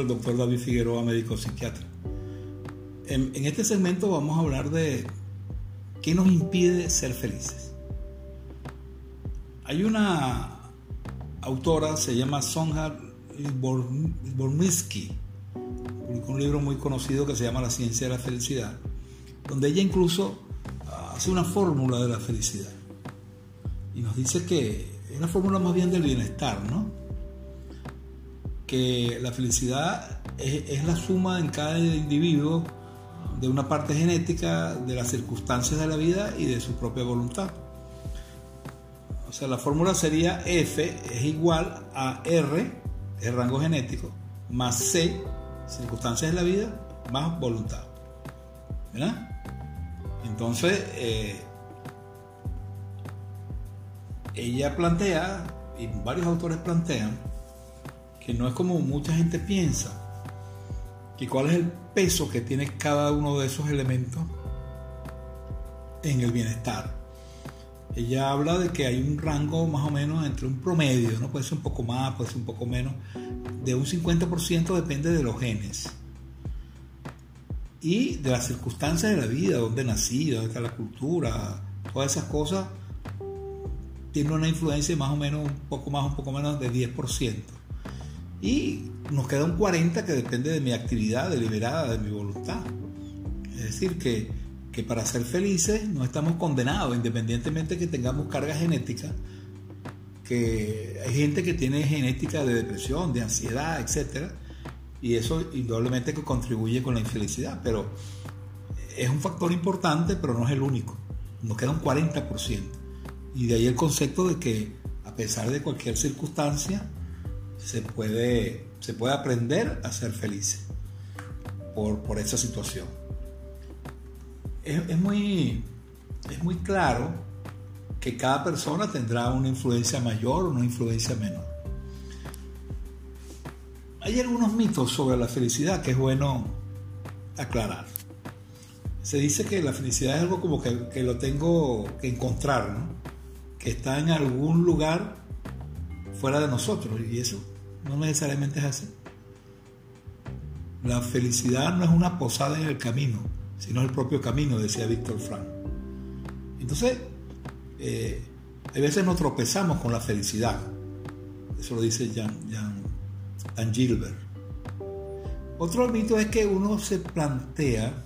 El doctor David Figueroa, médico psiquiatra. En, este segmento vamos a hablar de qué nos impide ser felices. Hay una autora, se llama Sonja Bormisky, publicó un libro muy conocido que se llama La ciencia de la felicidad, donde ella incluso hace una fórmula de la felicidad. Y nos dice que es una fórmula más bien del bienestar, ¿no? Que la felicidad es, la suma en cada individuo de una parte genética, de las circunstancias de la vida y de su propia voluntad. O sea, la fórmula sería F es igual a R, el rango genético, más C, circunstancias de la vida, más voluntad. ¿Verdad? Entonces, eh, ella plantea, y varios autores plantean, que no es como mucha gente piensa, que cuál es el peso que tiene cada uno de esos elementos en el bienestar. Ella habla de que hay un rango más o menos entre un promedio, ¿no? puede ser un poco más, puede ser un poco menos, de un 50% depende de los genes y de las circunstancias de la vida, dónde nací, dónde la cultura, todas esas cosas tienen una influencia más o menos un poco más, un poco menos de 10%. Y nos queda un 40 que depende de mi actividad deliberada, de mi voluntad. Es decir, que, que para ser felices no estamos condenados, independientemente de que tengamos carga genética, que hay gente que tiene genética de depresión, de ansiedad, etc. Y eso indudablemente que contribuye con la infelicidad, pero es un factor importante, pero no es el único. Nos queda un 40%. Y de ahí el concepto de que a pesar de cualquier circunstancia, se puede, se puede aprender a ser feliz por, por esa situación. Es, muy, es muy claro que cada persona tendrá una influencia mayor o una influencia menor. Hay algunos mitos sobre la felicidad que es bueno aclarar. Se dice que la felicidad es algo como que, que lo tengo que encontrar, que está en algún lugar fuera de nosotros. Y eso no necesariamente es así. La felicidad no es una posada en el camino, sino el propio camino, decía Víctor Frank. Entonces, eh, a veces nos tropezamos con la felicidad. Eso lo dice Jan, Jan, Gilbert. Otro mito es que uno se plantea,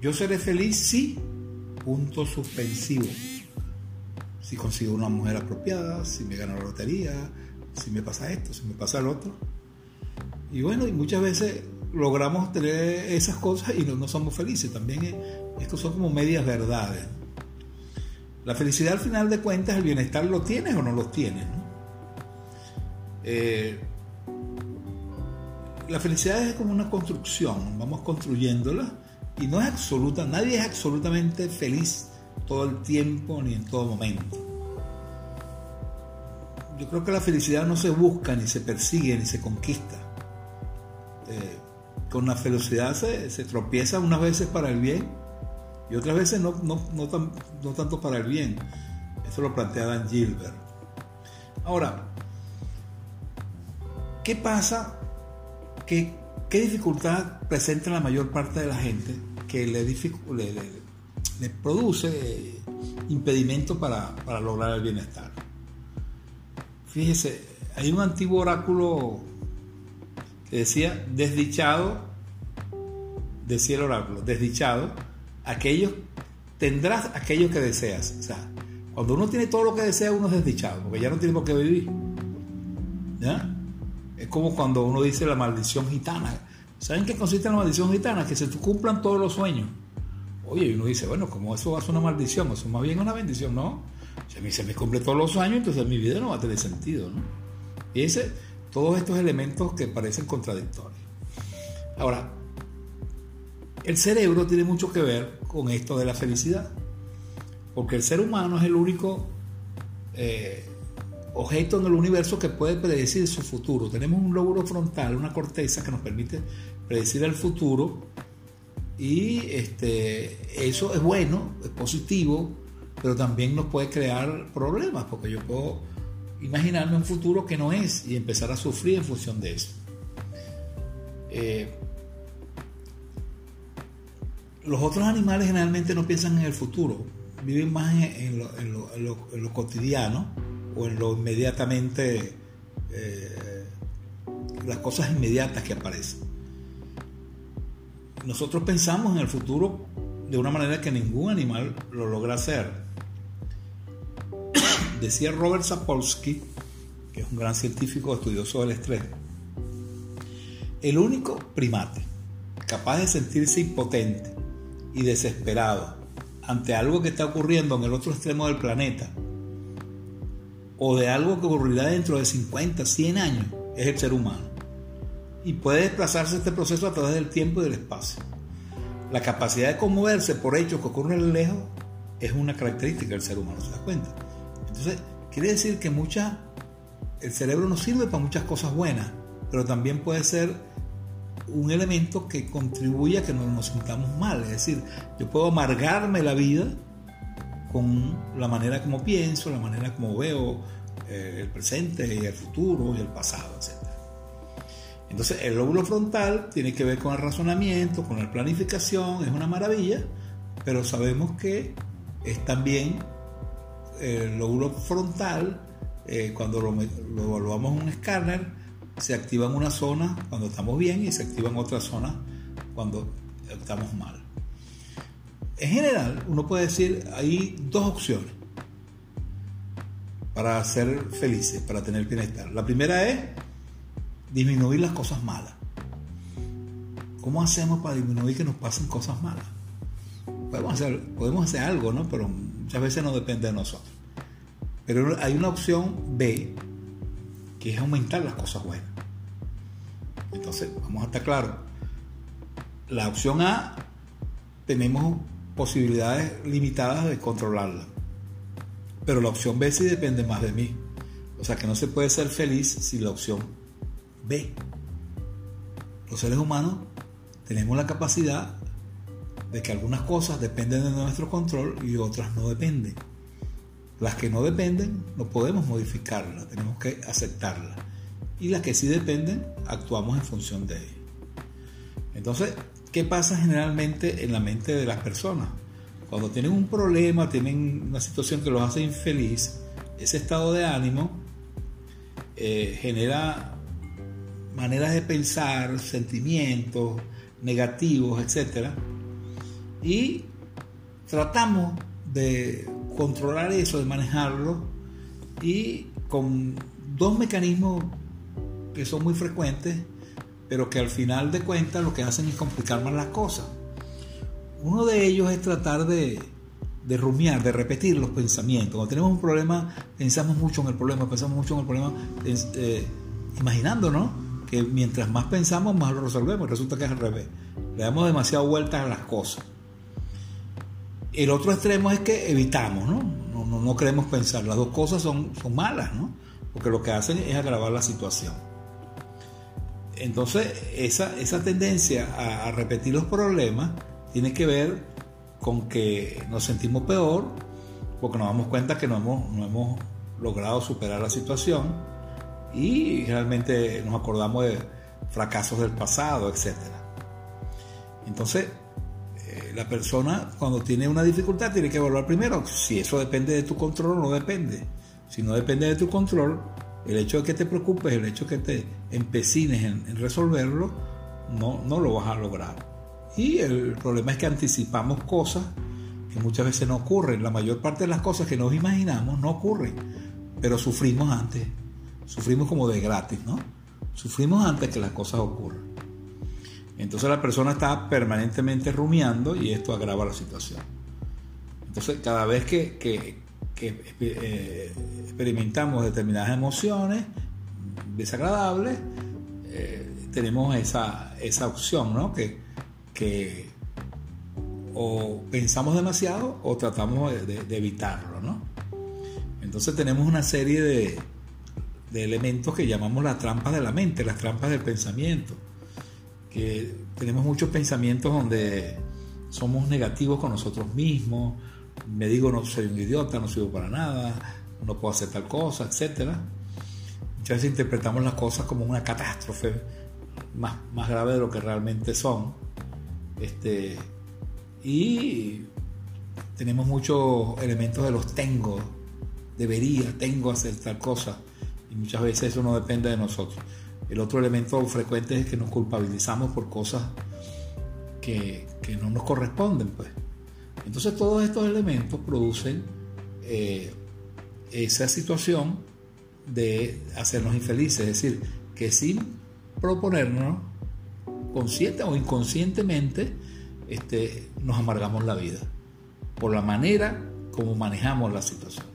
yo seré feliz si, punto suspensivo. Si consigo una mujer apropiada, si me gano la lotería, si me pasa esto, si me pasa lo otro. Y bueno, y muchas veces logramos tener esas cosas y no, somos felices. También estos son como medias verdades. La felicidad al final de cuentas, el bienestar lo tienes o no lo tienes. Eh, la felicidad es como una construcción, vamos construyéndola y no es absoluta, nadie es absolutamente feliz todo el tiempo ni en todo momento yo creo que la felicidad no se busca, ni se persigue, ni se conquista. Eh, con la felicidad se, tropieza unas veces para el bien y otras veces no, no, tanto para el bien. Eso lo plantea Dan Gilbert. Ahora, ¿qué pasa? ¿Qué, qué dificultad presenta la mayor parte de la gente que le, produce impedimento para, para lograr el bienestar? Fíjese, hay un antiguo oráculo que decía, desdichado, decía el oráculo, desdichado, aquellos, tendrás aquello que deseas. O sea, cuando uno tiene todo lo que desea, uno es desdichado, porque ya no tiene por qué vivir. ¿Ya? Es como cuando uno dice la maldición gitana. ¿Saben qué consiste la maldición gitana? Que se cumplan todos los sueños. Oye, y uno dice, bueno, como eso va a ser una maldición, eso más bien una bendición, ¿no? Si a mí se me cumple todos los años, entonces mi vida no va a tener sentido, ¿no? Y ese, todos estos elementos que parecen contradictorios. Ahora, el cerebro tiene mucho que ver con esto de la felicidad, porque el ser humano es el único eh, objeto en el universo que puede predecir su futuro. Tenemos un lóbulo frontal, una corteza que nos permite predecir el futuro y este, eso es bueno, es positivo, pero también nos puede crear problemas, porque yo puedo imaginarme un futuro que no es y empezar a sufrir en función de eso. Eh, los otros animales generalmente no piensan en el futuro, viven más en, lo, cotidiano o en lo inmediatamente, eh, las cosas inmediatas que aparecen. Nosotros pensamos en el futuro de una manera que ningún animal lo logra hacer. Decía Robert Sapolsky, que es un gran científico estudioso del estrés, el único primate capaz de sentirse impotente y desesperado ante algo que está ocurriendo en el otro extremo del planeta o de algo que ocurrirá dentro de 50, 100 años es el ser humano. Y puede desplazarse este proceso a través del tiempo y del espacio. La capacidad de conmoverse por hechos que ocurren lejos es una característica del ser humano, ¿se da cuenta? Entonces, quiere decir que el cerebro nos sirve para muchas cosas buenas, pero también puede ser un elemento que contribuye a que no nos sintamos mal. Es decir, yo puedo amargarme la vida con la manera como pienso, la manera como veo eh, el presente y el futuro y el pasado, etc. Entonces, el lóbulo frontal tiene que ver con el razonamiento, con la planificación, es una maravilla, pero sabemos que es también el lóbulo frontal, eh, cuando lo, lo evaluamos en un escáner, se activa en una zona cuando estamos bien y se activa en otra zona cuando estamos mal. En general, uno puede decir, hay dos opciones para ser felices, para tener bienestar. La primera es disminuir las cosas malas. ¿Cómo hacemos para disminuir que nos pasen cosas malas? Podemos hacer, podemos hacer algo, ¿no? Pero muchas veces no depende de nosotros. Pero hay una opción B, que es aumentar las cosas buenas. Entonces, vamos a estar claros. La opción A, tenemos posibilidades limitadas de controlarla. Pero la opción B sí depende más de mí. O sea que no se puede ser feliz sin la opción B. Los seres humanos tenemos la capacidad de que algunas cosas dependen de nuestro control y otras no dependen. Las que no dependen no podemos modificarlas, tenemos que aceptarlas. Y las que sí dependen, actuamos en función de ellas. Entonces, ¿qué pasa generalmente en la mente de las personas? Cuando tienen un problema, tienen una situación que los hace infeliz, ese estado de ánimo eh, genera maneras de pensar, sentimientos negativos, etc. Y tratamos de controlar eso, de manejarlo, y con dos mecanismos que son muy frecuentes, pero que al final de cuentas lo que hacen es complicar más las cosas. Uno de ellos es tratar de, de rumiar, de repetir los pensamientos. Cuando tenemos un problema, pensamos mucho en el problema, pensamos mucho en el problema, eh, imaginándonos que mientras más pensamos, más lo resolvemos. Resulta que es al revés. Le damos demasiado vueltas a las cosas. El otro extremo es que evitamos, ¿no? No, no, queremos pensar. Las dos cosas son, son malas, ¿no? Porque lo que hacen es agravar la situación. Entonces, esa, esa tendencia a, repetir los problemas tiene que ver con que nos sentimos peor, porque nos damos cuenta que no hemos, no hemos logrado superar la situación y realmente nos acordamos de fracasos del pasado, etc. Entonces, la persona cuando tiene una dificultad tiene que evaluar primero si eso depende de tu control o no depende. Si no depende de tu control, el hecho de que te preocupes, el hecho de que te empecines en, resolverlo, no, no lo vas a lograr. Y el problema es que anticipamos cosas que muchas veces no ocurren. La mayor parte de las cosas que nos imaginamos no ocurren, pero sufrimos antes. Sufrimos como de gratis, ¿no? Sufrimos antes que las cosas ocurran. Entonces la persona está permanentemente rumiando y esto agrava la situación. Entonces cada vez que, eh, experimentamos determinadas emociones desagradables, eh, tenemos esa, opción, ¿no? Que, que o pensamos demasiado o tratamos de, evitarlo, ¿no? Entonces tenemos una serie de, de elementos que llamamos las trampas de la mente, las trampas del pensamiento que tenemos muchos pensamientos donde somos negativos con nosotros mismos, me digo no soy un idiota, no sirvo para nada, no puedo hacer tal cosa, etc. Muchas veces interpretamos las cosas como una catástrofe más, más grave de lo que realmente son. Este, y tenemos muchos elementos de los tengo, debería, tengo hacer tal cosa, y muchas veces eso no depende de nosotros. El otro elemento frecuente es que nos culpabilizamos por cosas que, no nos corresponden. Pues. Entonces todos estos elementos producen eh, esa situación de hacernos infelices, es decir, que sin proponernos, consciente o inconscientemente, este, nos amargamos la vida por la manera como manejamos la situación.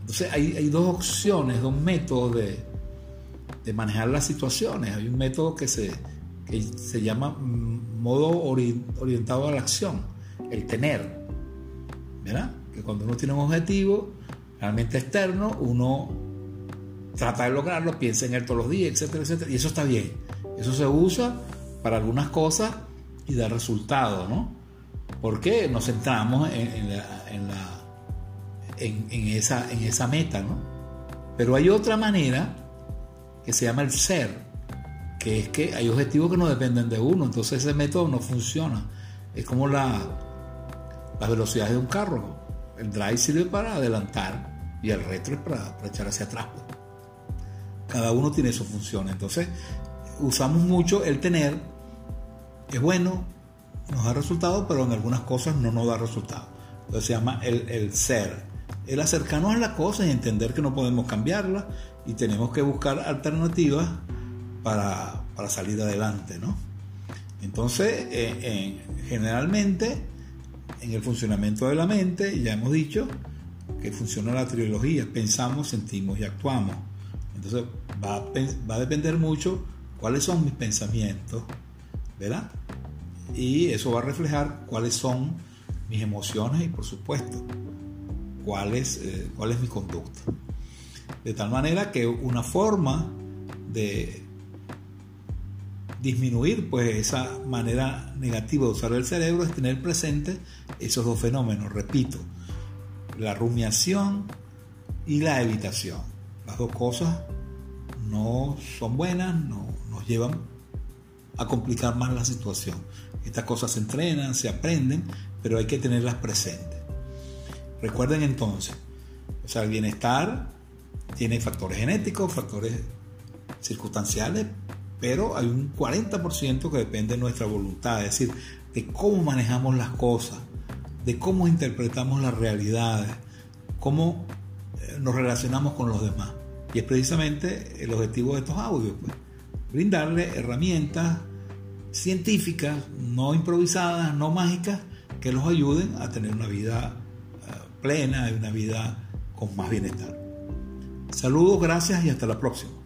Entonces hay, hay dos opciones, dos métodos de, de manejar las situaciones. Hay un método que se, se llama mm, modo orientado a la acción, el tener. ¿Verdad? Que cuando uno tiene un objetivo realmente externo, uno trata de lograrlo, piensa en él todos los días, etcétera, etcétera. Y eso está bien. Eso se usa para algunas cosas y da resultados, ¿no? Porque nos centramos en, la, en, esa, en esa meta, ¿no? Pero hay otra manera que se llama el ser, que es que hay objetivos que no dependen de uno, entonces ese método no funciona. Es como la, las velocidades de un carro. El drive sirve para adelantar y el retro es para, echar hacia atrás. Pues. Cada uno tiene su función. Entonces usamos mucho el tener, es bueno, nos da resultado, pero en algunas cosas no nos da resultado. Entonces se llama el, el ser. El acercarnos a la cosa y entender que no podemos cambiarla y tenemos que buscar alternativas para, salir adelante, ¿no? Entonces, eh, generalmente, en el funcionamiento de la mente, ya hemos dicho que funciona la trilogía, pensamos, sentimos y actuamos. Entonces, va a, va a depender mucho cuáles son mis pensamientos, ¿verdad? Y eso va a reflejar cuáles son mis emociones y, por supuesto, cuál es, eh, cuál es mi conducta. De tal manera que una forma de disminuir pues esa manera negativa de usar el cerebro es tener presente esos dos fenómenos, repito, la rumiación y la evitación. Las dos cosas no son buenas, no, nos llevan a complicar más la situación. Estas cosas se entrenan, se aprenden, pero hay que tenerlas presentes. Recuerden entonces, o sea, el bienestar tiene factores genéticos, factores circunstanciales, pero hay un 40% que depende de nuestra voluntad, es decir, de cómo manejamos las cosas, de cómo interpretamos las realidades, cómo eh, nos relacionamos con los demás. Y es precisamente el objetivo de estos audios, pues, brindarle herramientas científicas, no improvisadas, no mágicas, que los ayuden a tener una vida plena y una vida con más bienestar. Saludos, gracias y hasta la próxima.